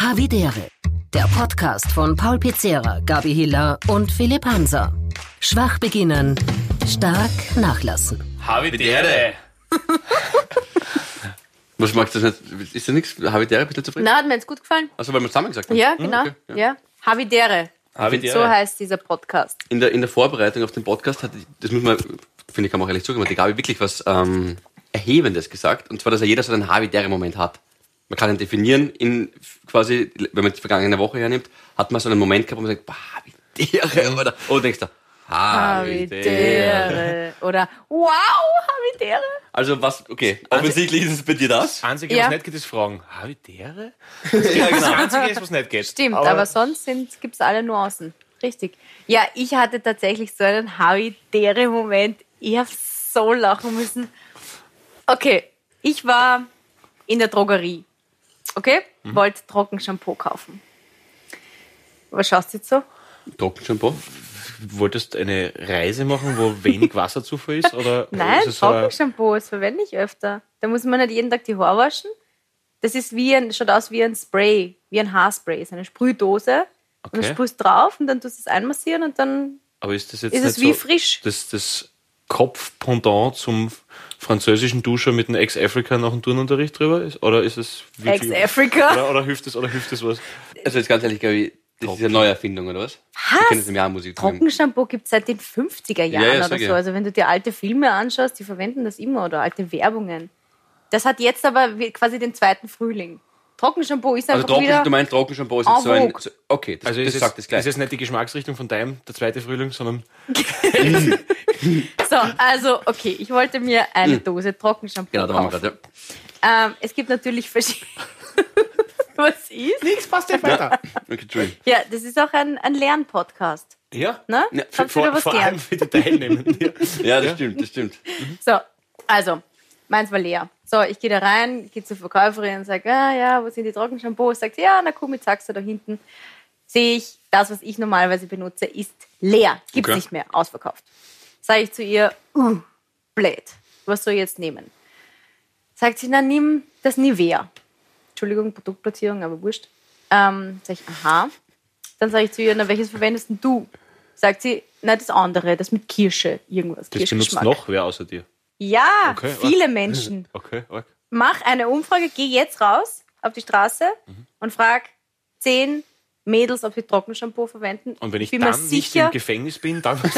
Havidere, der Podcast von Paul Pizzera, Gabi Hiller und Philipp Hanser. Schwach beginnen, stark nachlassen. Havidere. Was magst du das nicht? Ist da nichts? Havidere, bist du nicht zufrieden? Na, hat mir jetzt gut gefallen. Also, weil wir zusammen gesagt haben. Ja, Hm, genau. okay, ja. ja. Havidere. Havidere. So heißt dieser Podcast. In, der, in der Vorbereitung auf den Podcast hat, das muss man, finde ich, kann man auch ehrlich zugeben, hat die Gabi wirklich was ähm, Erhebendes gesagt. Und zwar, dass ja jeder so einen Havidere-Moment hat. Man kann ihn definieren in quasi, wenn man die vergangene Woche hernimmt, hat man so einen Moment gehabt, wo man sagt, boah, Havidere, oder, oder denkst du, Havidere. Oder wow, Havidere. Also was, okay, offensichtlich ist es bei dir das. Das Einzige, Ja. was nicht geht, ist Fragen. Havidere? Das ist das Einzige, was nicht geht. Stimmt, aber, sonst gibt es alle Nuancen. Richtig. Ja, ich hatte tatsächlich so einen Havidere-Moment. Ich habe so lachen müssen. Okay, ich war in der Drogerie. Okay? Mhm. Wollte Trockenshampoo kaufen. Was schaust du jetzt so? Trockenshampoo. Wolltest du eine Reise machen, wo wenig Wasserzufuhr ist? Oder Nein, ist es Trockenshampoo, das verwende ich öfter. Da muss man nicht jeden Tag die Haare waschen. Das ist wie ein, schaut aus wie ein Spray, wie ein Haarspray. ist eine Sprühdose. Und Okay. du sprühst drauf und dann tust du es einmassieren und dann aber ist das jetzt ist es wie so frisch. Das, das Kopfpendant zum französischen Duscher mit einem Ex-Africa nach dem Turnunterricht drüber? Ist, oder ist es wirklich- Ex-Africa. Oder, oder hilft es oder hilft es was? Also jetzt ganz ehrlich, Gabi, das ist eine Neuerfindung, oder was? Wir kennen es im Jahr Musik. Trockenshampoo gibt es seit den 50er Jahren Ja, ja, oder so. ja. Also wenn du dir alte Filme anschaust, die verwenden das immer oder alte Werbungen. Das hat jetzt aber quasi den zweiten Frühling. Trockenshampoo ist Also einfach trocken, wieder... du meinst Trockenshampoo ist jetzt so ein... So, okay, das, Also das ist, es, sagt das gleich. ist es nicht die Geschmacksrichtung von deinem, der zweite Frühling, sondern So, also okay, ich wollte mir eine Dose Trockenshampoo genau, da waren wir kaufen. gerade. Ähm, es gibt natürlich verschiedene... Was ist? nichts passt ja weiter. Ja. Okay. Ja, das ist auch ein, ein Lernpodcast. Ja, Ne? Ja, Kannst du vor, was vor allem lernen? für die Teilnehmenden. Ja. Ja, das stimmt, das stimmt. So, also, meins war leer. So, ich gehe da rein, gehe zur Verkäuferin und sage, ah, ja, wo sind die Trockenshampoos? Sagt sie, ja, na komm, jetzt sagst du da hinten. Sehe ich, das, was ich normalerweise benutze, ist leer. Gibt's Okay. nicht mehr, ausverkauft. Sage ich zu ihr, uh, blöd, was soll ich jetzt nehmen? Sagt sie, na, nimm das Nivea. Entschuldigung, Produktplatzierung, aber wurscht. Ähm, sag ich, aha. Dann sage ich zu ihr, na, welches verwendest denn du? Sagt sie, na, das andere, das mit Kirsche, irgendwas. Das benutzt noch wer außer dir. Ja, Okay, viele Menschen. Okay. Mach eine Umfrage, geh jetzt raus auf die Straße Mhm. und frag zehn Mädels, ob sie Trockenshampoo verwenden. Und wenn ich mir dann nicht im Gefängnis bin, dann.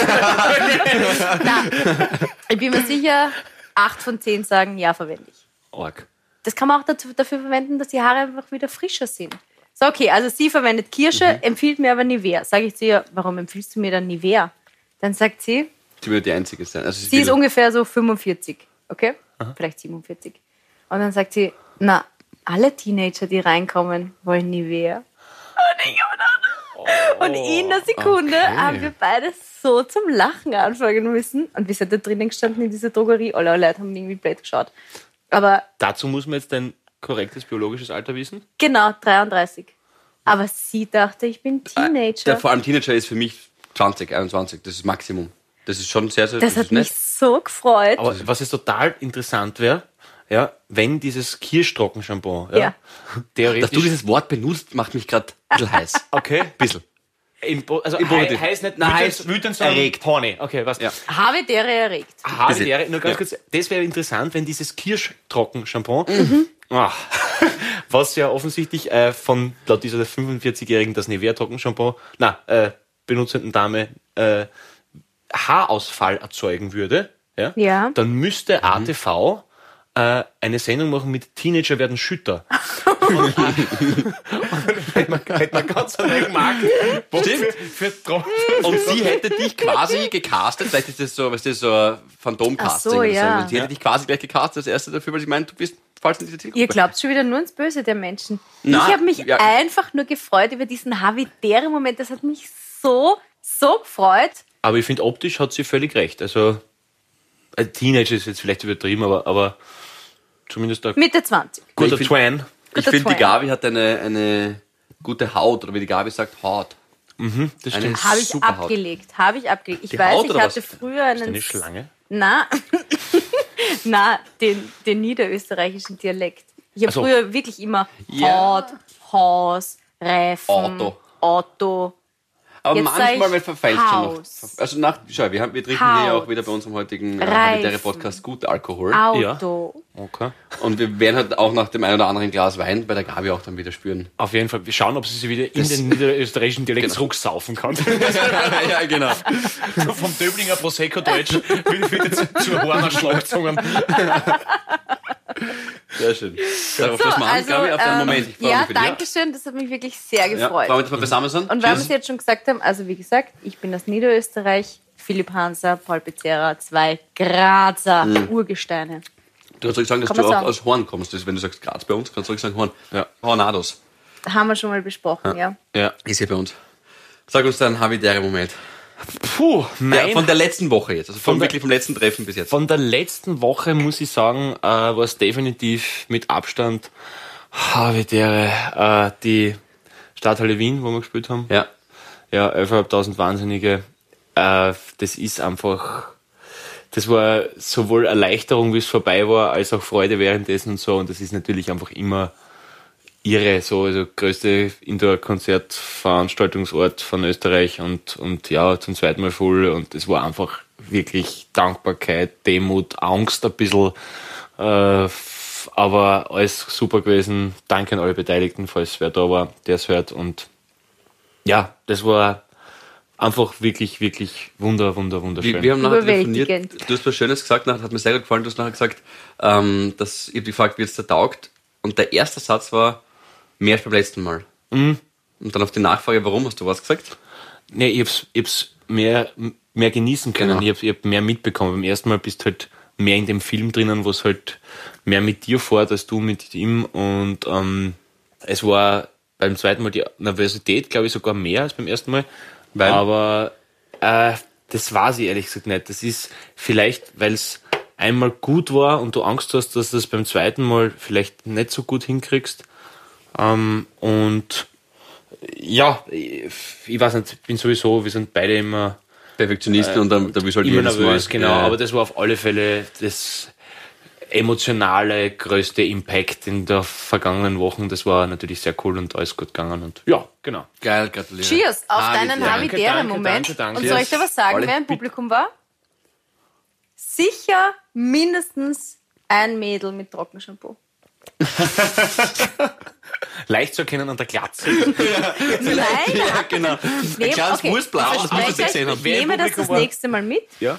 ich bin mir sicher, acht von zehn sagen, ja, verwende ich. Arg. Das kann man auch dazu, dafür verwenden, dass die Haare einfach wieder frischer sind. So, okay, also sie verwendet Kirsche, Mhm. empfiehlt mir aber Nivea. Sage ich zu ihr, warum empfiehlst du mir dann Nivea? Dann sagt sie, Sie wird die Einzige sein. Also Sie ist ungefähr so 45, okay? Vielleicht 47. Und dann sagt sie, na, alle Teenager, die reinkommen, wollen Nivea. Oh, und in der Sekunde haben wir beide so zum Lachen anfangen müssen. Und wir sind da drinnen gestanden in dieser Drogerie. Alle Leute haben irgendwie blöd geschaut. Aber Dazu muss man jetzt dein korrektes biologisches Alter wissen. genau, 33. Aber sie dachte, ich bin Teenager. Der vor allem Teenager ist für mich 20, 21. Das ist Maximum. Das ist schon sehr, sehr das hat ist mich nett. so gefreut. Aber was jetzt total interessant wäre, ja, wenn dieses Kirschtrockenshampoo, ja, Ja. theoretisch. Dass du dieses Wort benutzt, macht mich gerade ein bisschen heiß. okay. Bisschen. Im, Bo- also Im hei- Positiv. heißt nicht Nein, wütend, heißt wütend, sondern erregt. horny. Okay, was? Ja. Havidere erregt. Haare wäre, nur ganz Ja. kurz, das wäre interessant, wenn dieses Kirschtrockenshampoo, Mhm. ah, was ja offensichtlich äh, von laut dieser 45-Jährigen das Nivea Trockenshampoo, na, äh, benutzenden Dame, äh, Haarausfall erzeugen würde, ja, Ja. dann müsste ATV äh, eine Sendung machen mit Teenager werden Schütter. und, dann hätte man, hätte man ganz einen Markt Stimmt. für, für. Und sie hätte dich quasi gecastet, vielleicht ist das so, was das so ein Phantomcasting so, oder so. ja. Sie hätte dich quasi gleich gecastet als Erste dafür, weil sie meint, du bist falsch in dieser Zielgruppe. Ihr glaubt schon wieder nur ins Böse der Menschen. Na, ich habe mich ja. einfach nur gefreut über diesen Havidere-Moment. Das hat mich so, so gefreut. Aber ich finde, optisch hat sie völlig recht. Also, ein Teenager ist jetzt vielleicht übertrieben, aber, aber zumindest ein Mitte 20. guter Ich find- Twan. Ich finde, die. Gabi hat eine, eine gute Haut, oder wie die Gabi sagt, Haut. Das Eine stimmt. Habe ich abgelegt. Habe ich abgelegt. Ich Die weiß, Haut ich hatte was? früher einen. Eine Schlange. Na, na den, den niederösterreichischen Dialekt. Ich habe so. früher wirklich immer Ja. Haut, Haus, Reifen, Auto. Auto. Aber Jetzt manchmal wird verfällt schon noch. Also nach, schau, wir, haben, wir trinken hier ja Haus. auch wieder bei unserem heutigen äh, Podcast gut Alkohol. Auto. Okay. Und wir werden halt auch nach dem einen oder anderen Glas Wein bei der Gabi auch dann wieder spüren. Auf jeden Fall. Wir schauen, ob sie sich wieder in den niederösterreichischen Dialekt Genau. zurücksaufen kann. ja, genau. Vom Döblinger Prosecco Deutsch wieder, wieder zu, zu Horner Schlagzungen. Sehr schön. Darauf So, wir an, also, Gabi, auf den ähm, Moment. Ich ja, danke schön, das hat mich wirklich sehr Ja, gefreut. freuen wir beisammen sind. Und weil wir es jetzt schon gesagt haben, also wie gesagt, ich bin aus Niederösterreich, Philipp Hanser, Paul Pizzerra, zwei Grazer Mhm. Urgesteine. Du kannst ruhig sagen, dass Kann du auch sagen. aus Horn kommst. Das, wenn du sagst Graz bei uns, kannst du ruhig sagen Horn. Ja. Hornados. Haben wir schon mal besprochen, ja. Ja. Ist hier bei uns. Sag uns deinen habitäre Moment. Puh, mein, Ja, von der letzten Woche jetzt. Also von, Von wirklich vom letzten Treffen bis jetzt. Von der letzten Woche muss ich sagen, äh, war es definitiv mit Abstand Habitäre, äh, die Stadthalle Wien, wo wir gespielt haben. Ja. Ja, 11.500 Wahnsinnige. Äh, das ist einfach, das war sowohl Erleichterung, wie es vorbei war, als auch Freude währenddessen und so. Und das ist natürlich einfach immer irre, so, also größte Indoor-Konzertveranstaltungsort von Österreich und, und ja, zum zweiten Mal voll. Und es war einfach wirklich Dankbarkeit, Demut, Angst ein bisschen. Äh, aber alles super gewesen. Danke an alle Beteiligten, falls wer da war, der es hört. Und ja, das war einfach wirklich, wirklich wunder, wunder, wunderschön. Wir, wir haben nachher telefoniert. Du hast was Schönes gesagt, nachher hat mir sehr gut gefallen. Du hast nachher gesagt, ähm, dass ich hab dich gefragt, wie es dir taugt. Und der erste Satz war, mehr als beim letzten Mal. Mhm. Und dann auf die Nachfrage, warum hast du was gesagt? Nee, ich hab's, ich hab's mehr, mehr genießen können. Genau. Ich, hab, ich hab mehr mitbekommen. Beim ersten Mal bist du halt mehr in dem Film drinnen, wo es halt mehr mit dir fährt als du mit ihm. Und ähm, es war beim zweiten Mal die Nervosität, glaube ich, sogar mehr als beim ersten Mal. Weil? Aber äh, das weiß ich ehrlich gesagt nicht. Das ist vielleicht, weil es einmal gut war und du Angst hast, dass du das beim zweiten Mal vielleicht nicht so gut hinkriegst. Ähm, und ja, ich, ich weiß nicht, ich bin sowieso, wir sind beide immer, Perfektionisten und dann, da bist du halt immer nervös, Mal. genau, Ja. aber das war auf alle Fälle das emotionale größte Impact in der vergangenen Wochen. Das war natürlich sehr cool und alles gut gegangen und ja, genau. Geil, gratuliere. Cheers auf Ah, deinen Habitäre-Moment. danke, danke. Und soll ich dir was sagen, Alle wer im. Publikum war? Sicher mindestens ein Mädel mit Trockenshampoo. Leicht zu erkennen an der Glatze. Nein, Ja, genau. ich nehme, kleines okay, Wurstblau, ich das verspreche gesehen haben. ich nehme das Publikum das war? nächste Mal mit Ja.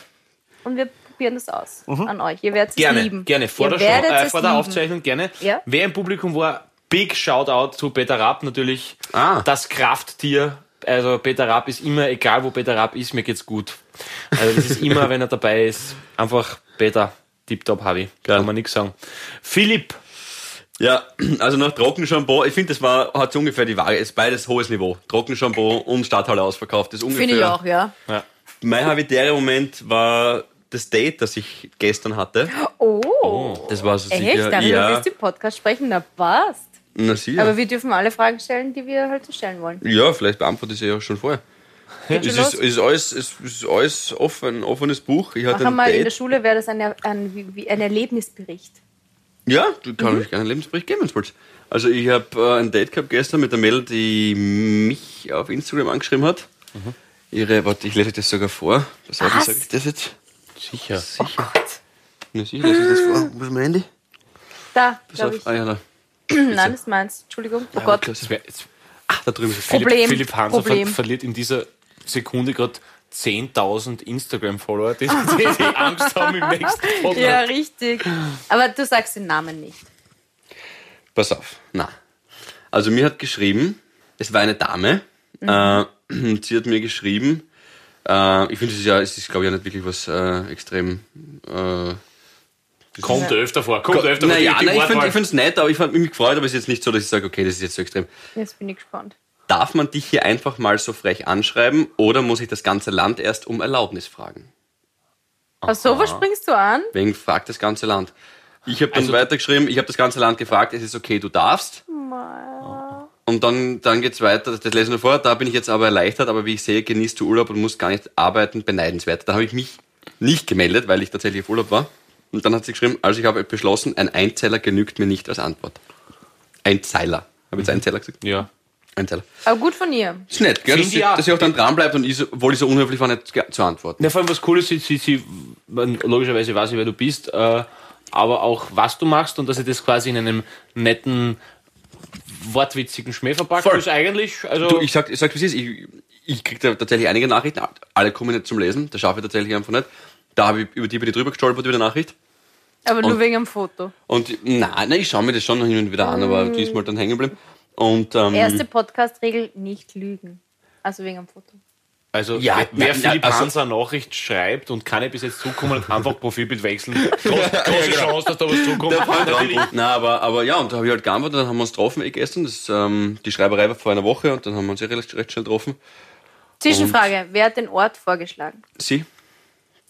und wir probieren das aus an euch. Ihr werdet es Mhm. Gerne, lieben. gerne. Vor, Ihr der, Show, werdet äh, es vor der lieben. Aufzeichnung gerne. Ja. Wer im Publikum war, big Shoutout zu Peter Rapp natürlich. Ah. Das Krafttier. Also Peter Rapp ist immer, egal wo Peter Rapp ist, mir geht's gut. Also das ist immer, wenn er dabei ist, einfach Peter, tipptopp Harvey. Kann man nichts sagen. Philipp, Ja, also nach Trockenshampoo, ich finde, das war, hat so ungefähr die Waage, ist beides hohes Niveau. Trockenshampoo und Stadthalle ausverkauft, das ist ungefähr. Finde ich auch, ja. ja. Mein habitärer Moment war das Date, das ich gestern hatte. Oh, Das war so echt? sicher, Darüber ja, willst du im Podcast sprechen? Na, passt. na sicher. Aber wir dürfen alle Fragen stellen, die wir halt so stellen wollen. ja, vielleicht beantworte ich sie ja schon vorher. Es ist, ist alles, es ist alles offen, ein offenes Buch. Ich hatte Machen ein mal in der Date. Schule wäre das ein, ein, ein Erlebnisbericht. Ja, du kannst Mhm. mich gerne einen Lebensbericht geben, wenn du willst. Also ich habe äh, ein Date gehabt gestern mit der Mädel, die mich auf Instagram angeschrieben hat. Ihre, warte, ich lese euch das sogar vor. Was? sag ich das jetzt? sicher. Sicher. Na sicher, lese ich das vor. Wo ist mein Handy? Da, Pass glaube auf. ich. Ah ja, da. Nein, das ist meins. Entschuldigung. Oh Gott. Das wär, jetzt, Ach, da drüben ist es. Philipp, Problem, Philipp Hanser ver Problem. verliert in dieser Sekunde gerade 10.000 Instagram-Follower, die, die, die Angst haben im nächsten Podcast. Ja, richtig. Aber du sagst den Namen nicht. Pass auf. Na. Also mir hat geschrieben, es war eine Dame, äh, und sie hat mir geschrieben, äh, ich finde, es ist ja, es ist glaube ich ja nicht wirklich was äh, extrem äh, Kommt öfter vor, kommt öfter vor. Naja, ich finde es nett, aber ich fand mich gefreut, aber es ist jetzt nicht so, dass ich sage, okay, das ist jetzt so extrem. Jetzt bin ich gespannt. Darf man dich hier einfach mal so frech anschreiben oder muss ich das ganze Land erst um Erlaubnis fragen? Auf sowas springst du an? Wegen fragt das ganze Land. Ich habe dann Also- weitergeschrieben, ich habe das ganze Land gefragt, es ist okay, du darfst. Und dann, dann geht's weiter, das lese ich nur vor, da bin ich jetzt aber erleichtert, aber wie ich sehe, genießt du Urlaub und musst gar nicht arbeiten, beneidenswert. Da habe ich mich nicht gemeldet, weil ich tatsächlich auf Urlaub war. Und dann hat sie geschrieben, also ich habe beschlossen, ein Einzeiler genügt mir nicht als Antwort. Ein Zeiler. Habe ich jetzt einen Zeller gesagt? Ja. Ein Zeller. Aber gut von ihr. Ist nett, gell? Dass sie, auch. dass sie auch dann dran bleibt und ich, so- obwohl ich so unhöflich war, nicht zu antworten. Ja, vor allem was cool ist, sie, sie, sie logischerweise weiß ich, wer du bist, äh, aber auch was du machst und dass sie das quasi in einem netten, wortwitzigen Schmäh verpackt Voll. ist eigentlich. Also, Du, ich sag, ich sag, wie es ist. Ich, ich krieg da tatsächlich einige Nachrichten. Alle kommen nicht zum Lesen. Das schaffe ich tatsächlich einfach nicht. Da habe ich über die bin ich drüber gestolpert über die Nachricht. Aber nur Und- wegen dem Foto. Und nein, nein, ich schaue mir das schon noch hin und wieder an, aber diesmal dann hängen geblieben. Und ähm, Erste Podcast-Regel, nicht lügen. Also wegen dem Foto. also Ja, wer, wer Philipp also- Hanser eine Nachricht schreibt und keine bis jetzt zukommen hat, einfach Profilbild wechseln. Groß, große Chance, dass da was zukommt. Na, aber, aber ja, und da habe ich halt geantwortet, dann haben wir uns getroffen eh gestern. Das, ähm, die Schreiberei war vor einer Woche und dann haben wir uns eh recht, recht schnell getroffen. Zwischenfrage, wer hat den Ort vorgeschlagen? Sie?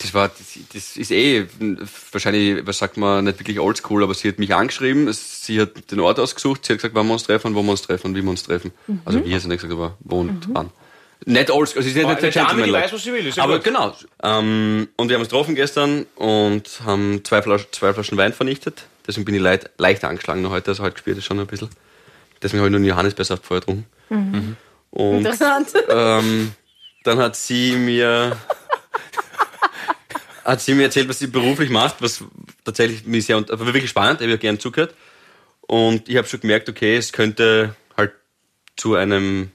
Das war, das, das ist eh wahrscheinlich, was sagt man, nicht wirklich oldschool, aber sie hat mich angeschrieben, es- sie hat den Ort ausgesucht, sie hat gesagt, wann wir uns treffen, wo wir uns treffen, wie wir uns treffen. Also wir sind nicht gesagt, aber wo und wann. Nicht oldschool, also sie ist Aber nicht eine Dame, die Gentleman-like. weiß, was sie will, ist ja Aber gut. genau. Ähm, und wir haben uns getroffen gestern und haben zwei Flaschen, zwei Flaschen Wein vernichtet. Deswegen bin ich leicht, leicht angeschlagen noch heute, also heute gespielt ist schon ein bisschen. Deswegen habe ich nur einen Johannisbeersaft vorher getrunken. Mhm. Und Interessant. ähm, dann hat sie mir hat sie mir erzählt, was sie beruflich macht, was tatsächlich mich sehr war wirklich spannend, ich habe ja gern zugehört. Und ich habe schon gemerkt, okay, es könnte halt zu einem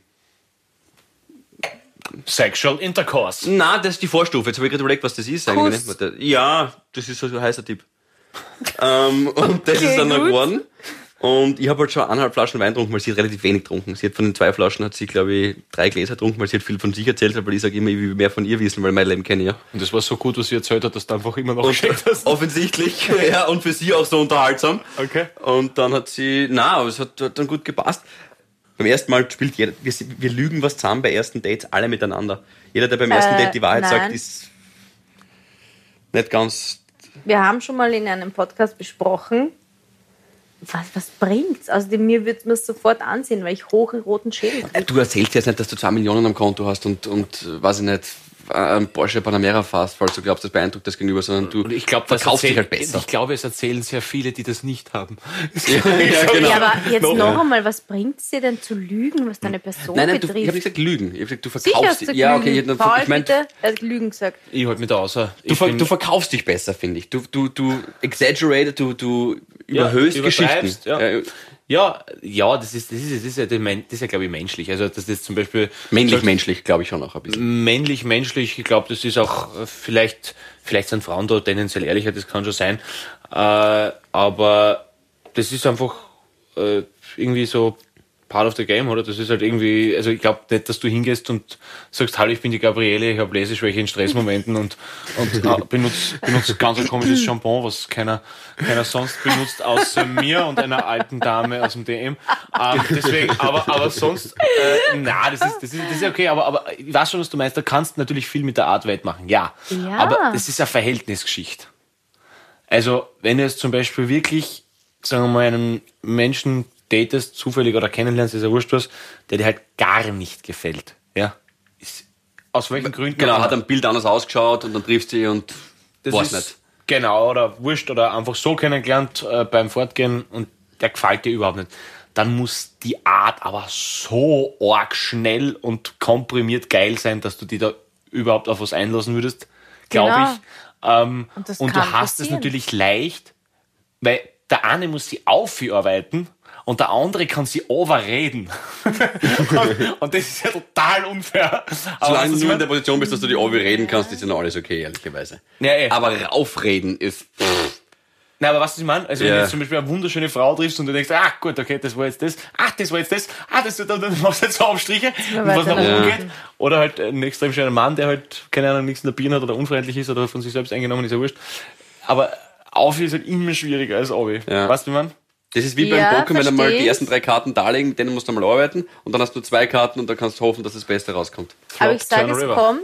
Sexual Intercourse. Na, das ist die Vorstufe. Jetzt habe ich gerade überlegt, was das ist eigentlich. Warte. Ja, das ist so ein heißer Tipp. ähm, und das Okay, ist dann noch gut. geworden. Und ich habe halt schon eineinhalb Flaschen Wein getrunken, weil sie hat relativ wenig getrunken. Sie hat von den zwei Flaschen, hat sie, glaube ich, drei Gläser getrunken, weil sie hat viel von sich erzählt hat, weil ich sage immer, ich will mehr von ihr wissen, weil mein Leben kenne ich ja. Und das war so gut, was sie erzählt hat, dass du einfach immer noch Und hast. offensichtlich, ja, und für sie auch so unterhaltsam. Okay. Und dann hat sie, na, aber es hat, hat dann gut gepasst. Beim ersten Mal spielt jeder, wir, wir lügen was zusammen bei ersten Dates, alle miteinander. Jeder, der beim ersten Äh, Date die Wahrheit sagt, nein. ist nicht ganz Wir haben schon mal in einem Podcast besprochen, was, was bringt's? Also mir würde mir sofort ansehen, weil ich hoch in roten Schädel kriege. Du erzählst jetzt nicht, dass du zwei Millionen am Konto hast und, und äh, weiß ich nicht, ein Porsche Panamera fährst, falls du glaubst, das beeindruckt das Gegenüber, sondern du Und ich glaube, das verkaufst dich erzählt- halt besser. Ich glaube, es erzählen sehr viele, die das nicht haben. ja, genau. Ja, aber jetzt No. noch einmal, was bringt es dir denn zu lügen, was deine Person Nein, nein, du, ich betrifft? habe nicht gesagt Lügen. Ich habe gesagt, du verkaufst du dich. Ja, okay, ich, Paul, ich meine, bitte, er hat Lügen gesagt. Ich halte mich da außer. du, Ich ver, du verkaufst dich besser, finde ich. Du, du, du exaggerate, du, du überhöhst Geschichten. übertreibst, Ja. Ja, ja, das ist, das ist, das ist ja, das ist ja, glaube ich, menschlich. Also, dass das zum Beispiel. Männlich, menschlich, glaube ich schon auch ein bisschen. männlich, menschlich, ich glaube, das ist auch äh, vielleicht, vielleicht sind Frauen da tendenziell ehrlicher, das kann schon sein. Äh, aber das ist einfach äh, irgendwie so part of the game, oder? Das ist halt irgendwie, also ich glaube nicht, dass du hingehst und sagst, hallo, ich bin die Gabriele, ich habe Leseschwäche in Stressmomenten und, und benutze benutz ganz ein komisches Shampoo, was keiner, keiner sonst benutzt, außer mir und einer alten Dame aus dem DM. Ähm, deswegen, aber, aber sonst, äh, na, das ist, das ist, das ist okay, aber, aber ich weiß schon, was du meinst, da kannst du natürlich viel mit der Art wettmachen, ja. Ja. Aber das ist eine Verhältnisgeschichte. Also, wenn du jetzt zum Beispiel wirklich, sagen wir mal, einen Menschen datest, zufällig oder kennenlernst, ist ja wurscht was, der dir halt gar nicht gefällt, ja. Ist, aus welchen Gründen? Genau, hat ein Bild anders ausgeschaut und dann triffst du dich und Das weiß ist, nicht. Genau, oder wurscht, oder einfach so kennengelernt äh, beim Fortgehen und der gefällt dir überhaupt nicht. Dann muss die Art aber so arg schnell und komprimiert geil sein, dass du die da überhaupt auf was einlassen würdest, glaube Genau. ich. Ähm, Und und du hast es natürlich leicht, weil der eine muss sie aufarbeiten und der andere kann sie overreden. und, und das ist ja total unfair. Aber Solange du ich in der Position bist, dass du die Obi reden kannst, ist ja noch alles okay, ehrlicherweise. Ja, eh. Aber raufreden ist. Nein, aber was ich meine, also wenn Ja. du jetzt zum Beispiel eine wunderschöne Frau triffst und du denkst, ah gut, okay, das war jetzt das, ah, das war jetzt das, ah, das, dann, dann machst du jetzt so Aufstriche, und was nach oben nach geht. Oder halt ein extrem schöner Mann, der halt, keine Ahnung, nichts in der Birne hat oder unfreundlich ist oder von sich selbst eingenommen ist, ja wurscht. Aber auf ist halt immer schwieriger als Obi. Ja. Weißt du, wie man? Das ist wie Ja, beim Poker, wenn du mal versteh die ersten drei Karten darlegen, mit denen musst du mal arbeiten und dann hast du zwei Karten und dann kannst du hoffen, dass das Beste rauskommt. Aber ich sage, es kommt,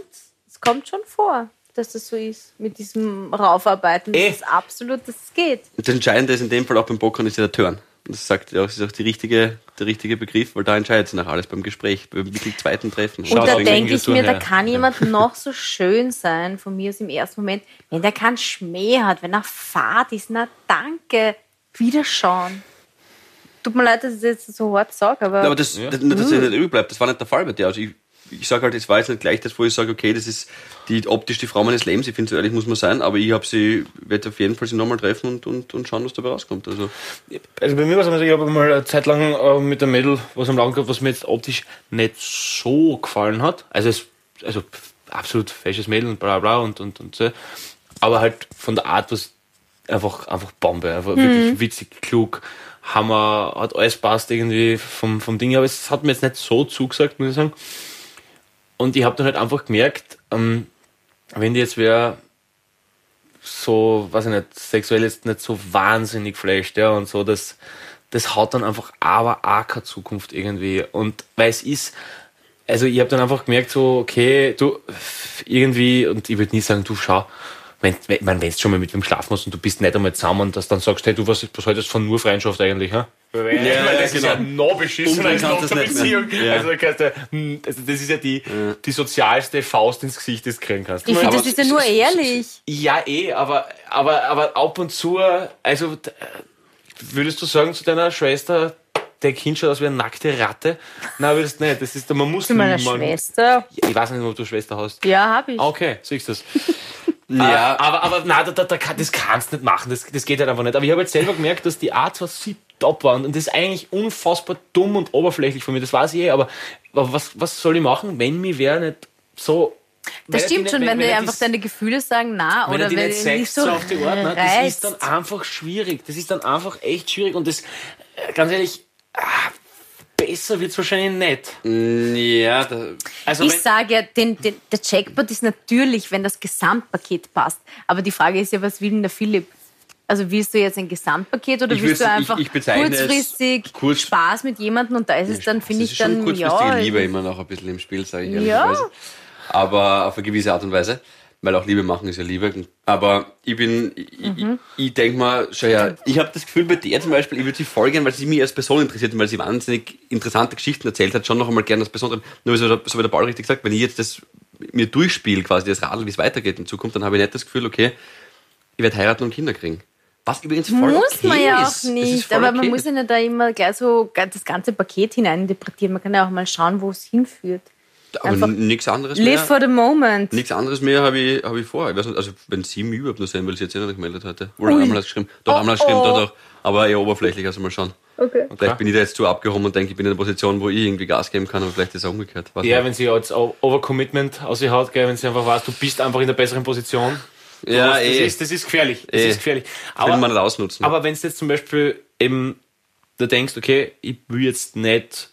es kommt schon vor, dass das so ist mit diesem Raufarbeiten. Eh. Das ist absolut, dass es geht. Und das Entscheidende ist in dem Fall auch beim Pokern ist ja der Turn. Und das sagt ja, das ist auch die richtige, der richtige Begriff, weil da entscheidet sich nach alles beim Gespräch, beim wirklich zweiten Treffen. Und da denke ich mir, da kann jemand noch so schön sein, von mir aus im ersten Moment, wenn der keinen Schmäh hat, wenn er fad ist, na danke, wiederschauen. Tut mir leid, dass ich das jetzt so hart sage, aber, Aber das, das, nicht, dass er nicht übrig bleibt, das war nicht der Fall bei dir. Also ich, ich sage halt, es war jetzt nicht gleich das, wo ich sage, okay, das ist die optisch die Frau meines Lebens, ich finde so ehrlich muss man sein, aber ich habe sie, werde auf jeden Fall sie nochmal treffen und, und, und schauen, was dabei rauskommt. Also Also bei mir war es so, ich habe mal eine Zeit lang äh, mit einem Mädel was am Laufen gehabt, was mir jetzt optisch nicht so gefallen hat. Also es, also absolut fesches Mädel und bla bla und, und, und so. Aber halt von der Art was einfach, einfach Bombe. Einfach wirklich witzig, klug, Hammer, hat alles passt irgendwie vom, vom Ding. Aber es hat mir jetzt nicht so zugesagt, muss ich sagen. Und ich habe dann halt einfach gemerkt, ähm, wenn die jetzt wer so, weiß ich nicht, sexuell jetzt nicht so wahnsinnig flasht, ja, und so, das, das hat dann einfach aber auch keine Zukunft irgendwie. Und weil es ist, also ich habe dann einfach gemerkt, so, okay, du, irgendwie, und ich würde nie sagen, du schau, wenn, wenn, ich mein, wenn du schon mal mit wem schlafen hast und du bist nicht einmal zusammen und dass dann sagst, hey, du, was, was haltest von nur Freundschaft eigentlich, ha? Ja, ja, das ist genau. ja noch beschissener als noch das. Beziehung. Ja. Also, da kannst du, hm, also das ist ja die, die sozialste Faust ins Gesicht, das du kriegen kannst. ich finde, Aber das ist ja nur ehrlich. ja, eh, aber, aber, aber ab und zu, also würdest du sagen zu deiner Schwester, der Kind schaut aus wie eine nackte Ratte? Nein, du nicht. Das ist, man muss Zu meiner man, Schwester. Ich weiß nicht, ob du Schwester hast. Ja, habe ich. Ah, Okay, siehst du das. ja, Aber, aber nein, da, da, da, das kannst du nicht machen. Das, das geht halt einfach nicht. Aber ich habe jetzt selber gemerkt, dass die Art zwar sie top war und das ist eigentlich unfassbar dumm und oberflächlich von mir. Das weiß ich eh, aber, aber was, was soll ich machen, wenn mir wer nicht so. wenn Das stimmt schon, wenn, er dir die einfach deine Gefühle sagen, na, wenn oder er die wenn nicht so so auf die ne, das ist dann einfach schwierig. Das ist dann einfach echt schwierig und das, ganz ehrlich, ah, besser wird's wahrscheinlich nicht. ja, da, Also, Ich sage ja, den, den, der Jackpot ist natürlich, wenn das Gesamtpaket passt. Aber die Frage ist ja, was will denn der Philipp? Also willst du jetzt ein Gesamtpaket oder Ich willst du ich- einfach ich es kurzfristig kurz- Spaß mit jemandem und da ist es dann, finde es ich, dann, kurzfristige ja. Liebe immer noch ein bisschen im Spiel, sage ich Ja. ehrlicherweise. Aber auf eine gewisse Art und Weise. Weil auch Liebe machen ist ja Liebe. Aber ich bin, ich, Mhm. ich, ich denke mal, schau ja, ich habe das Gefühl bei der zum Beispiel, ich würde sie voll gern, weil sie mich als Person interessiert und weil sie wahnsinnig interessante Geschichten erzählt hat, schon noch einmal gerne als Person. Nur so, so wie der Paul richtig sagt, wenn ich jetzt das mir durchspiele, quasi das Radl, wie es weitergeht in Zukunft, dann habe ich nicht das Gefühl, okay, ich werde heiraten und Kinder kriegen. Was übrigens voll Muss okay man ja ist. auch nicht, aber man okay. muss ja nicht da immer gleich so das ganze Paket hineininterpretieren. Man kann ja auch mal schauen, wo es hinführt. Aber nichts anderes mehr. Live for the moment. Nichts anderes mehr habe ich, hab ich vor. Ich weiß nicht, also wenn sie mich überhaupt nur sehen, weil sie jetzt eh noch nicht gemeldet hatte. Oder einmal hat geschrieben. Doch, Oh, einmal hat sie geschrieben, oh. doch, doch. Aber eher oberflächlich, also mal schauen. Okay. Vielleicht bin ich da jetzt zu abgehoben und denke, ich bin in einer Position, wo ich irgendwie Gas geben kann, aber vielleicht ist es auch umgekehrt. Weiß ja, nicht. wenn sie jetzt Overcommitment aus ihr hat, gell, wenn sie einfach weiß, du bist einfach in der besseren Position. Du Ja, hast- das, eh. ist, das ist gefährlich. Das Eh. ist gefährlich. will man Aber, nicht ausnutzen. aber wenn du jetzt zum Beispiel eben da denkst, okay, ich will jetzt nicht,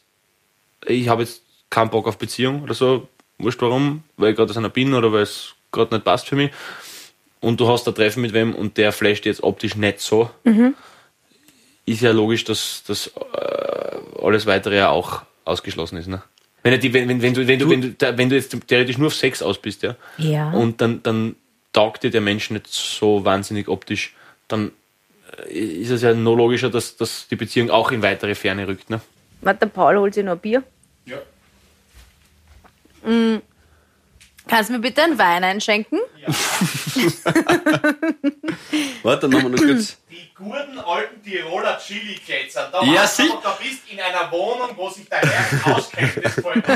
ich habe jetzt keinen Bock auf Beziehung oder so, wurscht warum, weil ich gerade aus einer bin oder weil es gerade nicht passt für mich. Und du hast ein Treffen mit wem und der flasht jetzt optisch nicht so, ist ja logisch, dass das äh, alles weitere ja auch ausgeschlossen ist. Ne? Wenn, die, wenn, wenn, wenn, du, wenn, du, wenn, du, da- wenn du jetzt theoretisch nur auf Sex aus bist, ja, Ja. und dann, dann taugt dir der Mensch nicht so wahnsinnig optisch, dann äh, ist es ja noch logischer, dass, dass die Beziehung auch in weitere Ferne rückt. Ne? Warte, der Paul holt sich noch ein Bier. Ja. Kannst du mir bitte einen Wein einschenken? Warte, dann machen wir noch kurz. Die guten alten Tiroler Chili-Kätzern, da, Ja, sie- da bist in einer Wohnung, wo sich der Herr auskennt.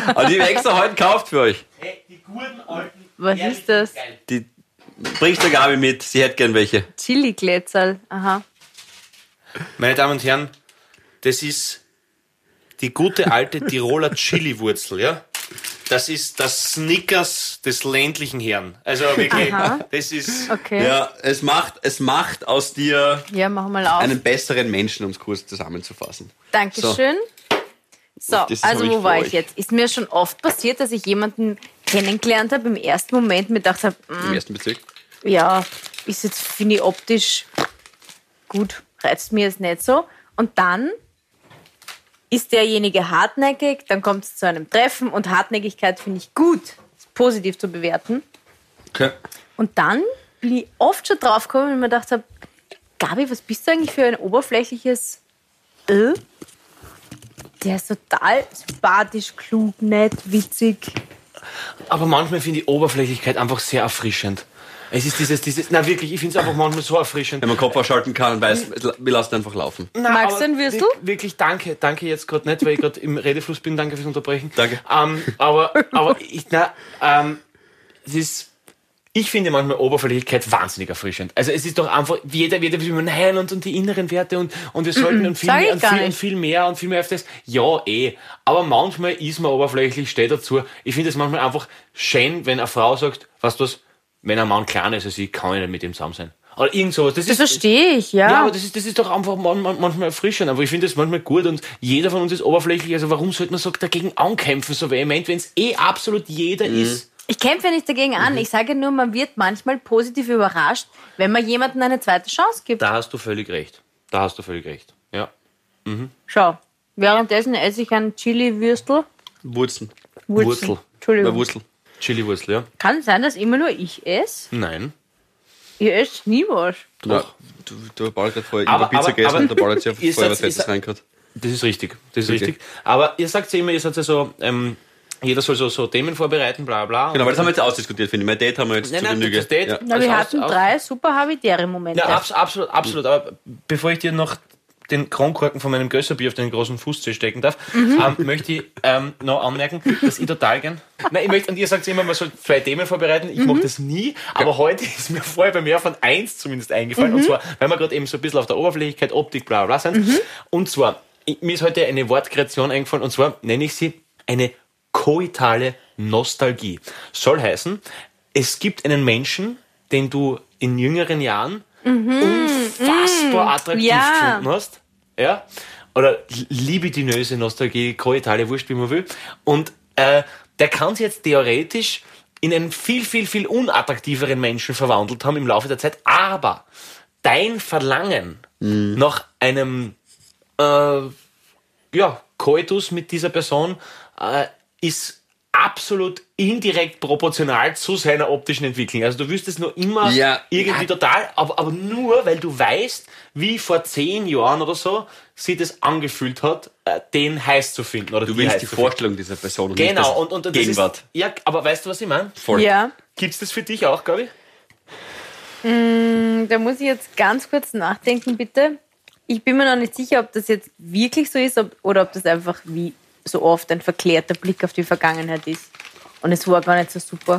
Aber die habe ich extra heute gekauft für euch. Hey, die guten alten. Was ist das? geil. Die bringst der Gabi mit, sie hätte gern welche. Chili-Glätzerl. Aha. Meine Damen und Herren, das ist die gute alte Tiroler Chili-Wurzel, ja? Das ist das Snickers des ländlichen Herrn. Also wirklich, Aha. das ist. Okay. Ja, es macht, es macht aus dir Ja, mach mal auf. einen besseren Menschen, um es kurz zusammenzufassen. Dankeschön. So, Das also wo war euch. ich jetzt? Ist mir schon oft passiert, dass ich jemanden kennengelernt habe, im ersten Moment mir gedacht habe, "Mm, Im ersten Bezirk. ja, ist jetzt, finde ich, optisch gut, reizt mir jetzt nicht so. Und dann ist derjenige hartnäckig, dann kommt es zu einem Treffen und Hartnäckigkeit finde ich gut, positiv zu bewerten. Okay. Und dann bin ich oft schon drauf gekommen und mir gedacht habe, Gabi, was bist du eigentlich für ein oberflächliches Ö? Der ist total sympathisch, klug, nett, witzig. Aber manchmal finde ich Oberflächlichkeit einfach sehr erfrischend. Es ist dieses, dieses, na wirklich, ich finde es einfach manchmal so erfrischend. Wenn man Kopf ausschalten kann und weiß, wir lassen einfach laufen. Na, Magst du einen Würstel? wir- Wirklich, danke. Danke jetzt gerade nicht, weil ich gerade im Redefluss bin. Danke fürs Unterbrechen. Danke. Ähm, aber, aber ich, na, ähm, es ist, ich finde manchmal Oberflächlichkeit wahnsinnig erfrischend. Also es ist doch einfach, jeder, jeder will immer, nein, und, und die inneren Werte und, und wir sollten und, viel sag ich mehr, und, viel, und viel mehr und viel mehr auf das. Ja, eh. Aber manchmal ist man oberflächlich, steht dazu. Ich finde es manchmal einfach schön, wenn eine Frau sagt, weißt du was, wenn ein Mann kleiner ist als ich, kann ich nicht mit ihm zusammen sein. Oder irgend sowas. Das, Das ist, verstehe ich, ja. ja, aber das ist, das ist doch einfach man, man, manchmal erfrischend. Aber ich finde das manchmal gut und jeder von uns ist oberflächlich. Also warum sollte man so dagegen ankämpfen, so vehement, wenn es eh absolut jeder ist? Ich kämpfe ja nicht dagegen an. Ich sage nur, man wird manchmal positiv überrascht, wenn man jemandem eine zweite Chance gibt. Da hast du völlig recht. Da hast du völlig recht. Ja. Schau, währenddessen esse ich ein Chili-Würstel. Wurzeln. Wurzel. Wurzel. Bei Entschuldigung. Wurzel. Chili-Wurzel, ja? Kann sein, dass immer nur ich esse? Nein. Ihr esst nie was. Ja, du, du hast gerade vorher Aber- über Pizza aber- gegessen aber- und der Ball hat sich vorher seid- was Fettes reingehört. Das ist richtig. Das ist Okay. richtig. Aber ihr sagt ja immer, ihr seid ja so, ähm, jeder soll so, so Themen vorbereiten, bla bla. Genau, aber das haben wir jetzt ausdiskutiert, finde ich. Mein Date haben wir jetzt Nein, zu nein, Genüge. das Date- Ja. Na, wir Also hatten aus- drei super habitäre Momente. Ja, abs absolut, absolut. Aber bevor ich dir noch den Kronkorken von meinem Gösserbier auf den großen Fußzeh stecken darf, ähm, möchte ich ähm, noch anmerken, dass ich total gern. Nein, ich möchte, und ihr sagt immer, man soll zwei Themen vorbereiten. Ich mache das nie, aber heute ist mir vorher bei mir von eins zumindest eingefallen. Und zwar, weil wir gerade eben so ein bisschen auf der Oberflächlichkeit, Optik, bla bla sind. Und zwar, ich, mir ist heute eine Wortkreation eingefallen, und zwar nenne ich sie eine koitale Nostalgie. Soll heißen, es gibt einen Menschen, den du in jüngeren Jahren unfassbar attraktiv ja. gefunden hast. Ja? Oder libidinöse Nostalgie, koitale, wurscht, wie man will. Und äh, der kann sich jetzt theoretisch in einen viel, viel, viel unattraktiveren Menschen verwandelt haben im Laufe der Zeit. Aber dein Verlangen nach einem äh, ja, Koitus mit dieser Person äh, ist absolut indirekt proportional zu seiner optischen Entwicklung. Also du wirst es nur immer Ja, irgendwie ja. total, aber, aber nur, weil du weißt, wie vor zehn Jahren oder so sie das angefühlt hat, äh, den heiß zu finden. Oder Du willst die. Vorstellung dieser Person und nicht Genau, das und, und das Gegenwart. Ist, ja, aber weißt du, was ich meine? Voll. Ja. Gibt's das für dich auch, Gabi? Da muss ich jetzt ganz kurz nachdenken, bitte. Ich bin mir noch nicht sicher, ob das jetzt wirklich so ist ob, oder ob das einfach wie so oft ein verklärter Blick auf die Vergangenheit ist. Und es war gar nicht so super.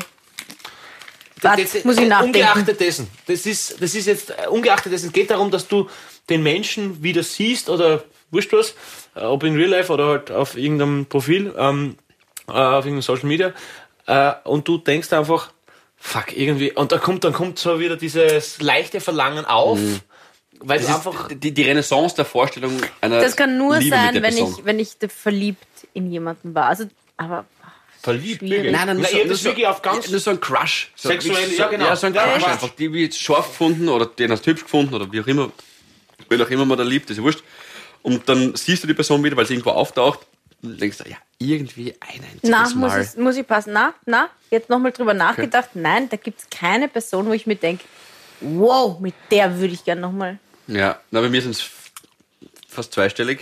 Warte, Das- muss ich nachdenken. Ungeachtet dessen. Das ist, das ist jetzt, äh, ungeachtet dessen, es geht darum, dass du den Menschen wieder siehst oder wurscht was, äh, ob in Real Life oder halt auf irgendeinem Profil, ähm, äh, auf irgendeinem Social Media, äh, und du denkst einfach, fuck, irgendwie, und da kommt, dann kommt so wieder dieses leichte Verlangen auf, weil Das du ist einfach, die, die Renaissance der Vorstellung einer Das kann nur Liebe sein, wenn ich, wenn ich verliebt in jemanden war. Also, aber verliebt. Wirklich. Nein, nein, nur Na, so, nur das so, wirklich auf ganz, nur so ein Crush. So, Sexuell, so, ja, genau. Ja, so ein Ja, Crush ja. einfach. Die wie jetzt scharf gefunden oder den hast du hübsch gefunden oder wie auch immer, wen auch immer man da liebt, ist ja wurscht. Und dann siehst du die Person wieder, weil sie irgendwo auftaucht und denkst, du, ja, irgendwie ein einziges na, muss, Mal. ich, muss ich passen. Na, na, jetzt nochmal drüber nachgedacht. Nein, da gibt es keine Person, wo ich mir denke, wow, mit der würde ich gern nochmal. Ja, na, bei mir sind es fast zweistellig.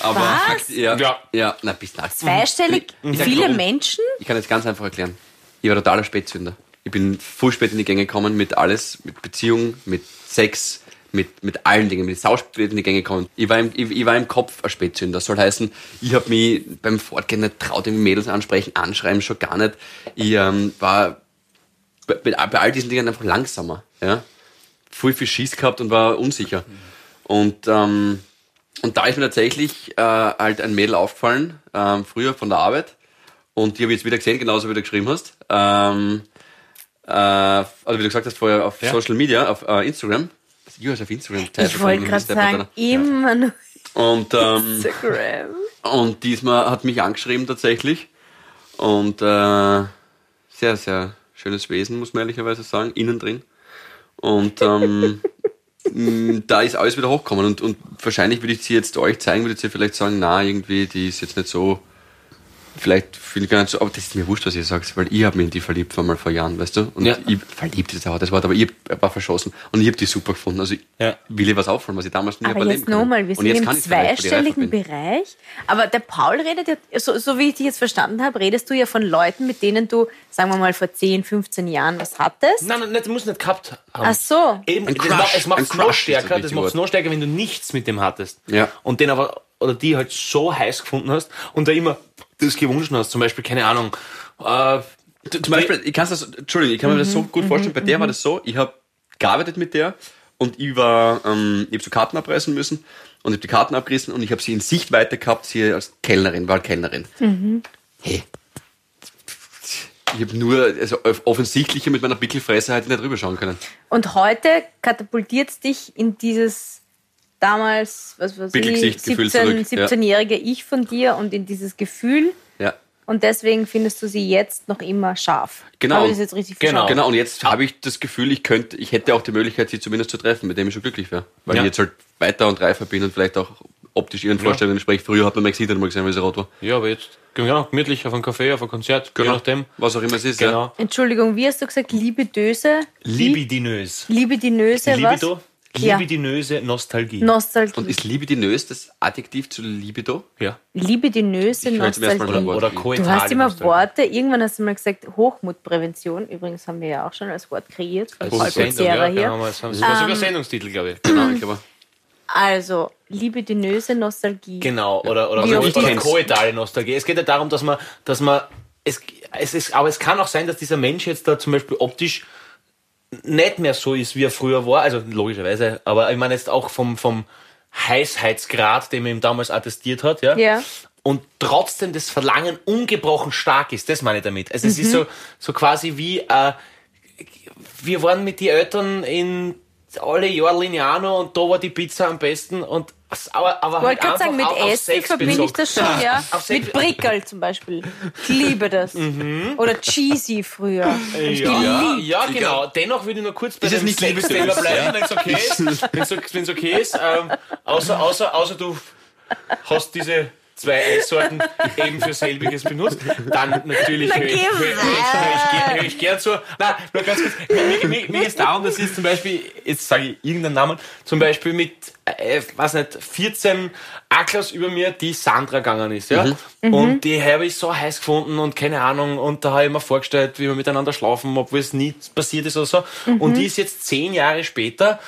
Aber Was? Ja, Ja. ja. na, bis nach. Zweistellig, Ich sag viele. Menschen? Ich kann jetzt ganz einfach erklären. Ich war totaler Spätzünder. Ich bin voll spät in die Gänge gekommen mit alles, mit Beziehung, mit Sex, mit, mit allen Dingen, mit sauspät in die Gänge gekommen. Ich war im, ich, ich war im Kopf ein Spätzünder. Das soll heißen, ich habe mich beim Fortgehen nicht traut, irgendwie Mädels ansprechen, anschreiben schon gar nicht. Ich ähm, war bei, bei bei all diesen Dingen einfach langsamer. Ja? Voll viel Schiss gehabt und war unsicher. Und, ähm, und da ist mir tatsächlich äh, halt ein Mädel aufgefallen, ähm, früher von der Arbeit. Und die habe ich jetzt wieder gesehen, genauso wie du geschrieben hast. Ähm, äh, also wie du gesagt hast vorher auf Social Media, auf äh, Instagram. Ich hast auf Instagram Ich wollte gerade sagen, immer nur Und, ähm, Instagram. und diesmal hat mich angeschrieben tatsächlich. Und äh, sehr, sehr schönes Wesen, muss man ehrlicherweise sagen, innen drin. Und ähm, da ist alles wieder hochgekommen. Und, und wahrscheinlich würde ich sie jetzt euch zeigen, würde sie vielleicht sagen, na, irgendwie, die ist jetzt nicht so vielleicht finde ich gar nicht so, aber das ist mir wurscht, was ihr sagt, weil ich habe mich in die verliebt vor mal vor Jahren, weißt du? Und Ja. ich verliebt ist auch das Wort, aber ich war verschossen und ich habe die super gefunden. Also ich Ja. will ich was auffallen, was ich damals nie Aber habe jetzt nochmal, wir Und sind jetzt im zweistelligen. Bereich. Aber der Paul redet ja, so, so wie ich dich jetzt verstanden habe, redest du ja von Leuten, mit denen du, sagen wir mal, vor 10, 15 Jahren was hattest. Nein, nein, das muss nicht gehabt haben. Ach so. Eben, Ein das Crush, macht, es macht es noch das stärker, das macht es noch stärker, wenn du nichts mit dem hattest. Ja. Und den aber, oder die halt so heiß gefunden hast und da immer das gewünscht hast, zum Beispiel, keine Ahnung, äh, Zum Beispiel, ich kann das, Entschuldigung, ich kann mir das Mhm, so gut vorstellen. Bei der war das so, ich habe gearbeitet mit der und ich war, ähm, ich habe so Karten abreißen müssen und ich habe die Karten abgerissen und ich habe sie in Sichtweite gehabt, sie als Kellnerin, war Kellnerin. Mhm. Hey. Ich habe nur, also offensichtlicher mit meiner Pickelfresse halt nicht drüber schauen können. Und heute katapultiert es dich in dieses damals, was weiß ich, Pickelgesicht, Gefühl 17, zurück, ja. 17-jährige Ich von dir und in dieses Gefühl. Ja. Und deswegen findest du sie jetzt noch immer scharf. Genau. Habe ich das jetzt richtig Genau. Genau, und jetzt habe ich das Gefühl, ich könnte, ich hätte auch die Möglichkeit, sie zumindest zu treffen, mit dem ich schon glücklich wäre. Weil Ja. ich jetzt halt weiter und reifer bin und vielleicht auch optisch ihren Vorstellungen entspreche. Früher hat man mal gesehen, man gesehen, wie sie rot war. ja, aber jetzt, genau, gemütlich auf ein Café, auf ein Konzert, je nachdem. Was auch immer es ist. Ja. Genau. Entschuldigung, wie hast du gesagt? Libidöse? Libidinös. Libidinöse, Libido, was? Ja. libidinöse Nostalgie. Nostalgie. Und ist libidinös das Adjektiv zu libido? ja. Libidinöse Ich Mal Nostalgie. Oder Du hast immer Nostalgie. Worte, irgendwann hast du mal gesagt Hochmutprävention. Übrigens haben wir ja auch schon als Wort kreiert Paul ist Sendung, ja, hier. genau, das war sogar Sendungstitel, glaube ich. Genau, ich glaube. Also, libidinöse Nostalgie. Genau, oder, oder, oder kennst- koetale Nostalgie. Es geht ja darum, dass man, dass man, es, es ist, aber es kann auch sein, dass dieser Mensch jetzt da zum Beispiel optisch nicht mehr so ist, wie er früher war, also logischerweise, aber ich meine jetzt auch vom, vom Heißheitsgrad, den man ihm damals attestiert hat, ja. Ja. Und trotzdem das Verlangen ungebrochen stark ist, das meine ich damit. Also es Mhm. ist so, so quasi wie, äh, wir waren mit den Eltern in alle Jahre Lignano und da war die Pizza am besten und aber, aber Ich wollte gerade sagen, mit einfach auf- auf Essen verbinde ich das schon, ja. Mit Brickel zum Beispiel. Ich liebe das. Oder Cheesy früher. Ja, geliebt. ja, genau. Dennoch würde ich nur kurz bei Ist dem nicht Sex? Thema bleiben, wenn es okay ist. Wenn's, wenn's okay ist. Ähm, außer, außer, außer du hast diese zwei Eissorten eben für selbiges benutzt, dann natürlich höre ich, hör, hör ich, hör ich, gern- zu. Nein, nur ganz kurz. Mir, mir, mir ist darum, das ist zum Beispiel, jetzt sage ich irgendeinen Namen, zum Beispiel mit, äh, weiß nicht, 14 Aklas über mir, die Sandra gegangen ist, ja. Und die habe ich so heiß gefunden und keine Ahnung, und da habe ich mir vorgestellt, wie wir miteinander schlafen, obwohl es nie passiert ist oder so. Und die ist jetzt zehn Jahre später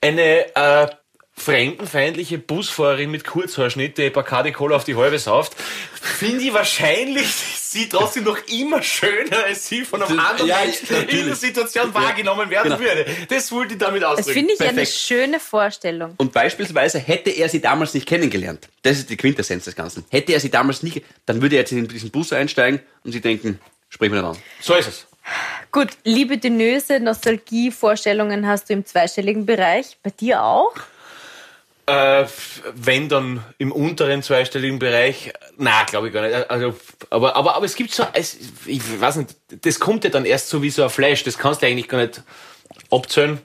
eine, äh, fremdenfeindliche Busfahrerin mit Kurzhaarschnitt, die Bacardi Cola auf die halbe sauft, finde ich wahrscheinlich sie trotzdem noch immer schöner, als sie von einem Das- anderen ja, Menschen in der Situation wahrgenommen werden Genau. würde. Das wollte ich damit Das ausdrücken. finde ich eine Perfekt. schöne Vorstellung. Und beispielsweise hätte er sie damals nicht kennengelernt. Das ist die Quintessenz des Ganzen. Hätte er sie damals nie, dann würde er jetzt in diesen Bus einsteigen und sie denken, sprich mir nicht an. So ist es. Gut, libidinöse Nostalgie-Vorstellungen hast du im zweistelligen Bereich. Bei dir auch? Äh, wenn dann im unteren zweistelligen Bereich, na, glaube ich gar nicht. Also, aber, aber, aber es gibt so, es, ich weiß nicht, das kommt ja dann erst so wie so ein Flash. Das kannst du eigentlich gar nicht abzählen.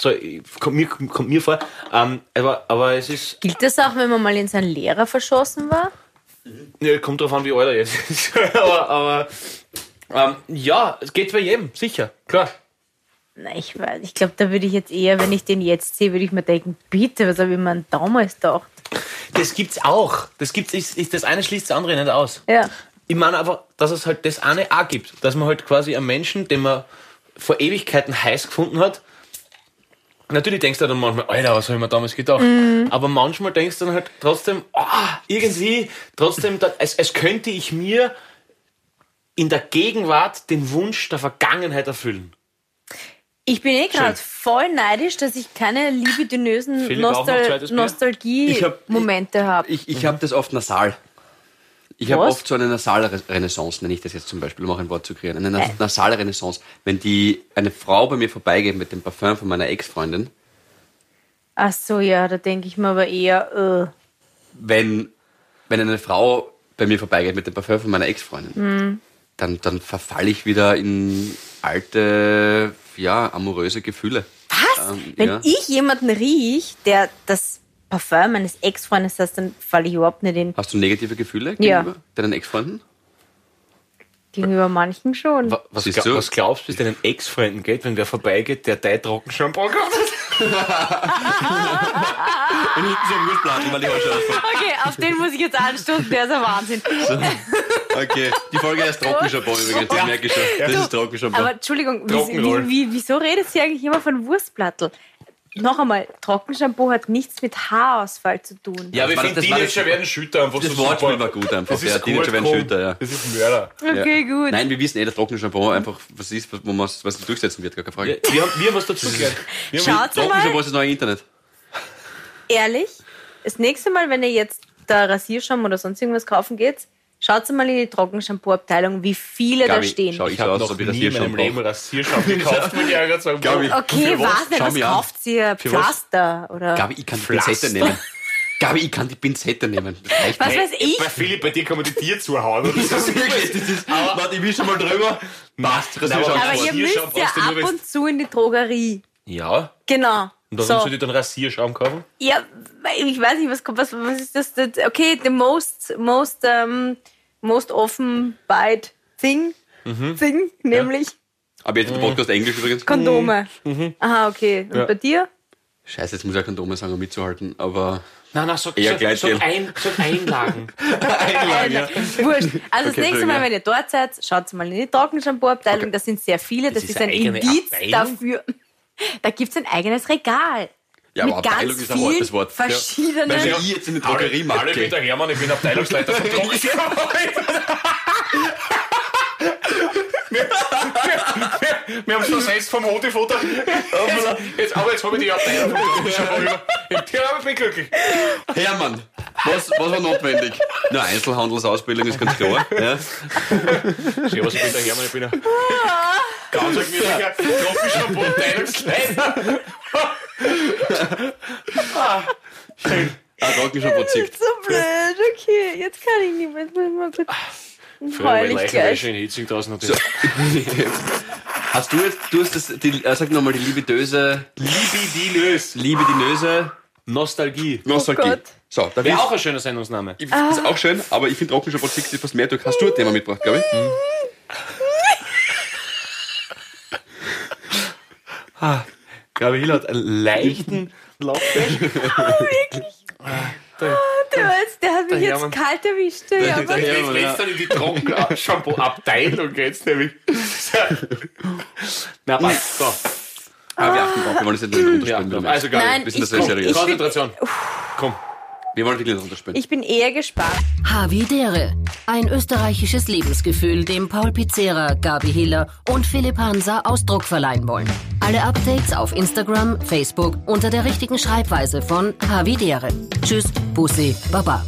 So, kommt mir, kommt mir vor. Ähm, aber, aber es ist, Gilt das auch, wenn man mal in seinen Lehrer verschossen war? ja, kommt drauf an, wie alt er jetzt ist. aber, aber ähm, ja, es geht bei jedem, sicher, klar. Ich weiß, ich glaube, da würde ich jetzt eher, wenn ich den jetzt sehe, würde ich mir denken, bitte, was habe ich mir damals gedacht? Das gibt's auch. Das gibt's, ist, ist, das eine schließt das andere nicht aus. Ja. Ich meine einfach, dass es halt das eine auch gibt. Dass man halt quasi einen Menschen, den man vor Ewigkeiten heiß gefunden hat, natürlich denkst du dann manchmal, Alter, was habe ich mir damals gedacht? Aber manchmal denkst du dann halt trotzdem, ah, irgendwie, trotzdem, als, als könnte ich mir in der Gegenwart den Wunsch der Vergangenheit erfüllen. Ich bin eh gerade voll neidisch, dass ich keine libidinösen Nostal? Ich Nostalgie-Momente habe. Ich, ich habe das oft nasal. Ich habe oft so eine nasale Renaissance, nenne ich das jetzt zum Beispiel, um auch ein Wort zu kreieren. Eine nas- nasale Renaissance. Wenn die eine Frau bei mir vorbeigeht mit dem Parfum von meiner Ex-Freundin, Ach so, ja, da denke ich mir aber eher, wenn, wenn eine Frau bei mir vorbeigeht mit dem Parfum von meiner Ex-Freundin, dann, dann verfalle ich wieder in alte, ja, amoröse Gefühle. was? Ähm, Wenn ja. ich jemanden riech, der das Parfum meines Ex-Freundes hat, dann falle ich überhaupt nicht in. Hast du negative Gefühle Ja. gegenüber deinen Ex-Freunden? Gegenüber manchen schon. Wa- Was, Siehst gla du? was glaubst du, wie es deinen Ex-Freunden geht, wenn wer vorbeigeht, der dein gekauft hat? Und hinten so ein Wurstplatten, weil die Haare schon ausfallen. Okay, auf den muss ich jetzt anstoßen, der ist ein Wahnsinn. Okay, die Folge heißt Trockenshampoo übrigens, das merke ich schon. Das ist Trockenshampoo. Aber Entschuldigung, wie, Trockenroll. wie, wie, wieso redet sie eigentlich immer von Wurstplattel? Noch einmal, Trockenshampoo hat nichts mit Haarausfall zu tun. Ja, war- das war das- werden Schütter einfach Das Wortspiel war gut einfach. Das ist ja, Teenager werden Schütter, ja. Das ist Mörder. Okay, gut. Nein, wir wissen eh, dass Trockenshampoo einfach was ist, wo man was sich durchsetzen wird, gar keine Frage. Ja, wir, haben, wir haben was dazu gelernt. Trockenshampoo ist das neue Internet. ehrlich, das nächste Mal, wenn ihr jetzt da Rasierschaum oder sonst irgendwas kaufen geht, schaut mal in die Trockenshampoo-Abteilung, wie viele da Gabi, stehen. schau ich ich habe noch nie in Rasierschaum meinem Leben. Rasierschaum gekauft, muss ich ja gerade sagen. Gabi, Okay, was? Schau was kauft ihr? Pflaster oder Gabi, ich kann die. Pinzette nehmen. Gabi, ich kann die Pinzette nehmen. Was weiß ich? Bei Philipp, bei dir kann man die Tier zuhauen. Das ist wirklich, das ist, warte, ich will schon mal drüber. Passt, Rasierschaum. Aber ihr müsst ja ab und zu in die Drogerie. Ja. Genau. Und warum So. soll ich dann Rasierschaum kaufen? Ja, ich weiß nicht, was, was, was ist das? das okay, the most, most, um, most often bite thing, Mhm. thing, nämlich Aber jetzt der Podcast Englisch übrigens. Kondome. Aha, okay. Und Mhm. Ja. bei dir? Scheiße, jetzt muss ich auch Kondome sagen, um mitzuhalten. Aber Nein, nein, sag, Eher sag, Gleitgel. sag, ein, sag Einlagen. ja. Wurscht. Also das Okay, nächste Mal, wenn ihr dort seid, schaut mal in die Trockenshampoo-Abteilung. Okay. Das sind sehr viele. Das, ist ist ein Indiz Abteilung? dafür. Da gibt es ein eigenes Regal. Ja, aber mit Abteilung ganz ist ein hartes Wort. Ja. verschiedenen... Wenn ich jetzt in die Drogerie Hallo, ich bin mache. der Hermann, ich bin Abteilungsleiter von Trockenshampoo. wir, wir, wir haben es versetzt vom Hodefutter. Jetzt, jetzt, aber jetzt habe ich die Abteilung Tierraum bin ich glücklich. Hermann, was, was war notwendig? Na, Einzelhandelsausbildung ist ganz klar. Ja. Servus, ich bin der Hermann, ich bin ein ganz gemütlicher Trockenshampoo-Abteilungsleiter. Ah, Trockenshampoo zickt. So blöd, okay. Jetzt kann ich nicht mehr. Jetzt muss ich mal kurz... Gleich. Leichenwäsche in Hitzing draußen. So. Hast du jetzt, du hast das, die, äh, sag nochmal die libidöse, Libidinös. libidinöse Nostalgie. Nostalgie. Gott. so, da Wäre auch ein schöner Sendungsname. ich, das ist auch schön, aber ich finde Trockenshampoo zickt etwas mehr durch. Hast du ein Thema mitgebracht, glaube ich? Gabi Hill hat einen leichten Laufdash. Der, war jetzt, der hat mich Der jetzt Hermann. kalt erwischt. Der der Hermann. Hermann, Jetzt ja. dann in die Trockenshampoo-Abteilung geht's nämlich. Na, passt. So. Ah, wir achten drauf, wir wollen das jetzt nicht Ja, runterspielen. also Gabi, Nein, wir sind ich, das sehr seriös. Konzentration. Komm. Wir wollen wirklich nicht runterspielen. ich bin eher gespannt. Havidere. Ein österreichisches Lebensgefühl, dem Paul Pizzera, Gabi Hiller und Philipp Hansa Ausdruck verleihen wollen. Alle Updates auf Instagram, Facebook unter der richtigen Schreibweise von Havidere. Tschüss, Bussi, Baba.